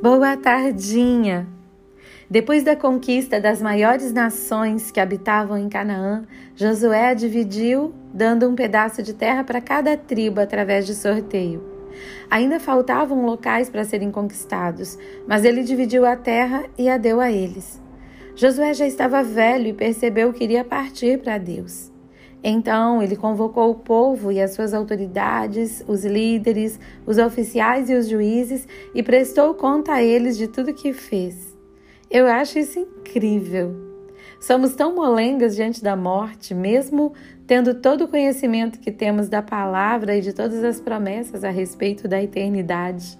Boa tardinha! Depois da conquista das maiores nações que habitavam em Canaã, Josué a dividiu, dando um pedaço de terra para cada tribo através de sorteio. Ainda faltavam locais para serem conquistados, mas ele dividiu a terra e a deu a eles. Josué já estava velho e percebeu que iria partir para Deus. Então ele convocou o povo e as suas autoridades, os líderes, os oficiais e os juízes e prestou conta a eles de tudo que fez. Eu acho isso incrível. Somos tão molengas diante da morte, mesmo tendo todo o conhecimento que temos da palavra e de todas as promessas a respeito da eternidade.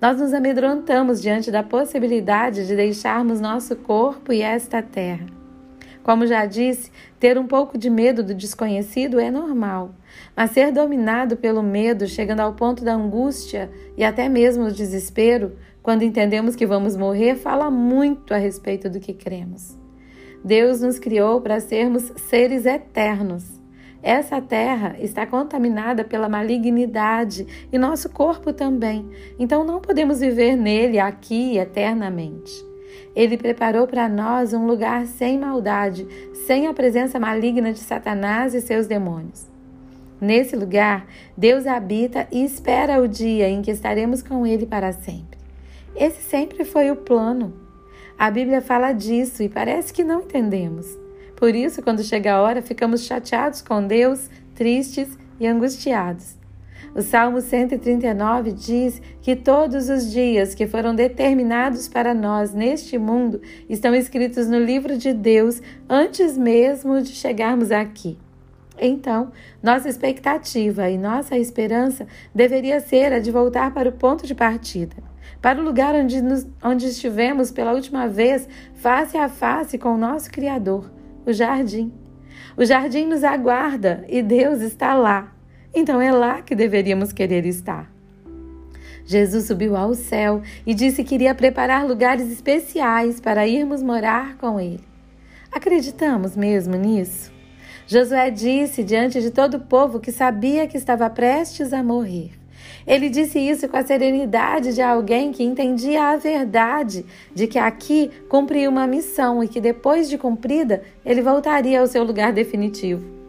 Nós nos amedrontamos diante da possibilidade de deixarmos nosso corpo e esta terra. Como já disse, ter um pouco de medo do desconhecido é normal, mas ser dominado pelo medo, chegando ao ponto da angústia e até mesmo do desespero, quando entendemos que vamos morrer, fala muito a respeito do que cremos. Deus nos criou para sermos seres eternos. Essa terra está contaminada pela malignidade e nosso corpo também, então não podemos viver nele aqui eternamente. Ele preparou para nós um lugar sem maldade, sem a presença maligna de Satanás e seus demônios. Nesse lugar, Deus habita e espera o dia em que estaremos com Ele para sempre. Esse sempre foi o plano. A Bíblia fala disso e parece que não entendemos. Por isso, quando chega a hora, ficamos chateados com Deus, tristes e angustiados. O Salmo 139 diz que todos os dias que foram determinados para nós neste mundo estão escritos no livro de Deus antes mesmo de chegarmos aqui. Então, nossa expectativa e nossa esperança deveria ser a de voltar para o ponto de partida, para o lugar onde, nos, onde estivemos pela última vez, face a face com o nosso Criador, o jardim. O jardim nos aguarda e Deus está lá, então é lá que deveríamos querer estar. Jesus subiu ao céu e disse que iria preparar lugares especiais para irmos morar com Ele. Acreditamos mesmo nisso? Josué disse diante de todo o povo que sabia que estava prestes a morrer. Ele disse isso com a serenidade de alguém que entendia a verdade de que aqui cumpria uma missão e que depois de cumprida ele voltaria ao seu lugar definitivo.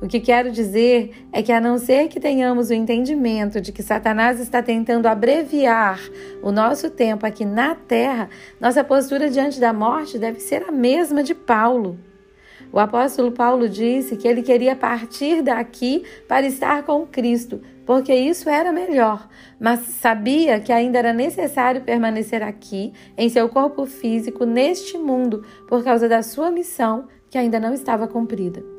O que quero dizer é que, a não ser que tenhamos o entendimento de que Satanás está tentando abreviar o nosso tempo aqui na terra, nossa postura diante da morte deve ser a mesma de Paulo. O apóstolo Paulo disse que ele queria partir daqui para estar com Cristo, porque isso era melhor, mas sabia que ainda era necessário permanecer aqui, em seu corpo físico, neste mundo, por causa da sua missão que ainda não estava cumprida.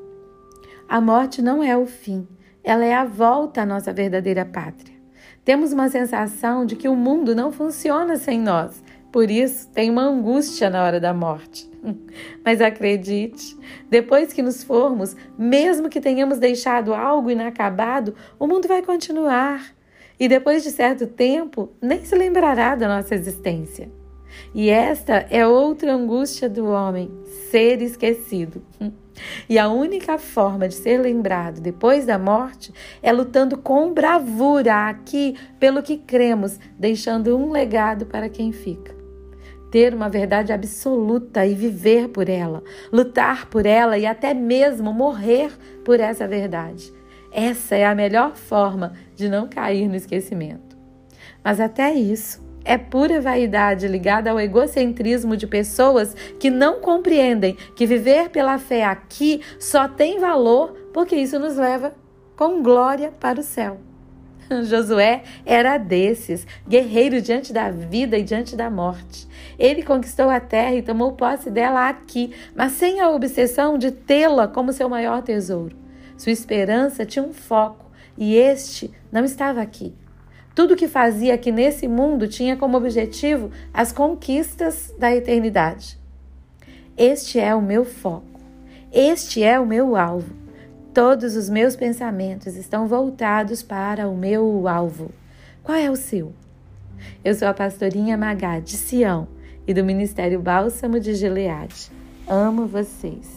A morte não é o fim, ela é a volta à nossa verdadeira pátria. Temos uma sensação de que o mundo não funciona sem nós, por isso tem uma angústia na hora da morte. Mas acredite, depois que nos formos, mesmo que tenhamos deixado algo inacabado, o mundo vai continuar. E depois de certo tempo, nem se lembrará da nossa existência. E esta é outra angústia do homem, ser esquecido. E a única forma de ser lembrado depois da morte é lutando com bravura aqui pelo que cremos, deixando um legado para quem fica. Ter uma verdade absoluta e viver por ela, lutar por ela e até mesmo morrer por essa verdade. Essa é a melhor forma de não cair no esquecimento. Mas até isso, é pura vaidade ligada ao egocentrismo de pessoas que não compreendem que viver pela fé aqui só tem valor porque isso nos leva com glória para o céu. Josué era desses, guerreiro diante da vida e diante da morte. Ele conquistou a terra e tomou posse dela aqui, mas sem a obsessão de tê-la como seu maior tesouro. Sua esperança tinha um foco e este não estava aqui, tudo que fazia aqui nesse mundo tinha como objetivo as conquistas da eternidade. Este é o meu foco. Este é o meu alvo. Todos os meus pensamentos estão voltados para o meu alvo. Qual é o seu? Eu sou a pastorinha Magá de Sião e do Ministério Bálsamo de Gileade. Amo vocês.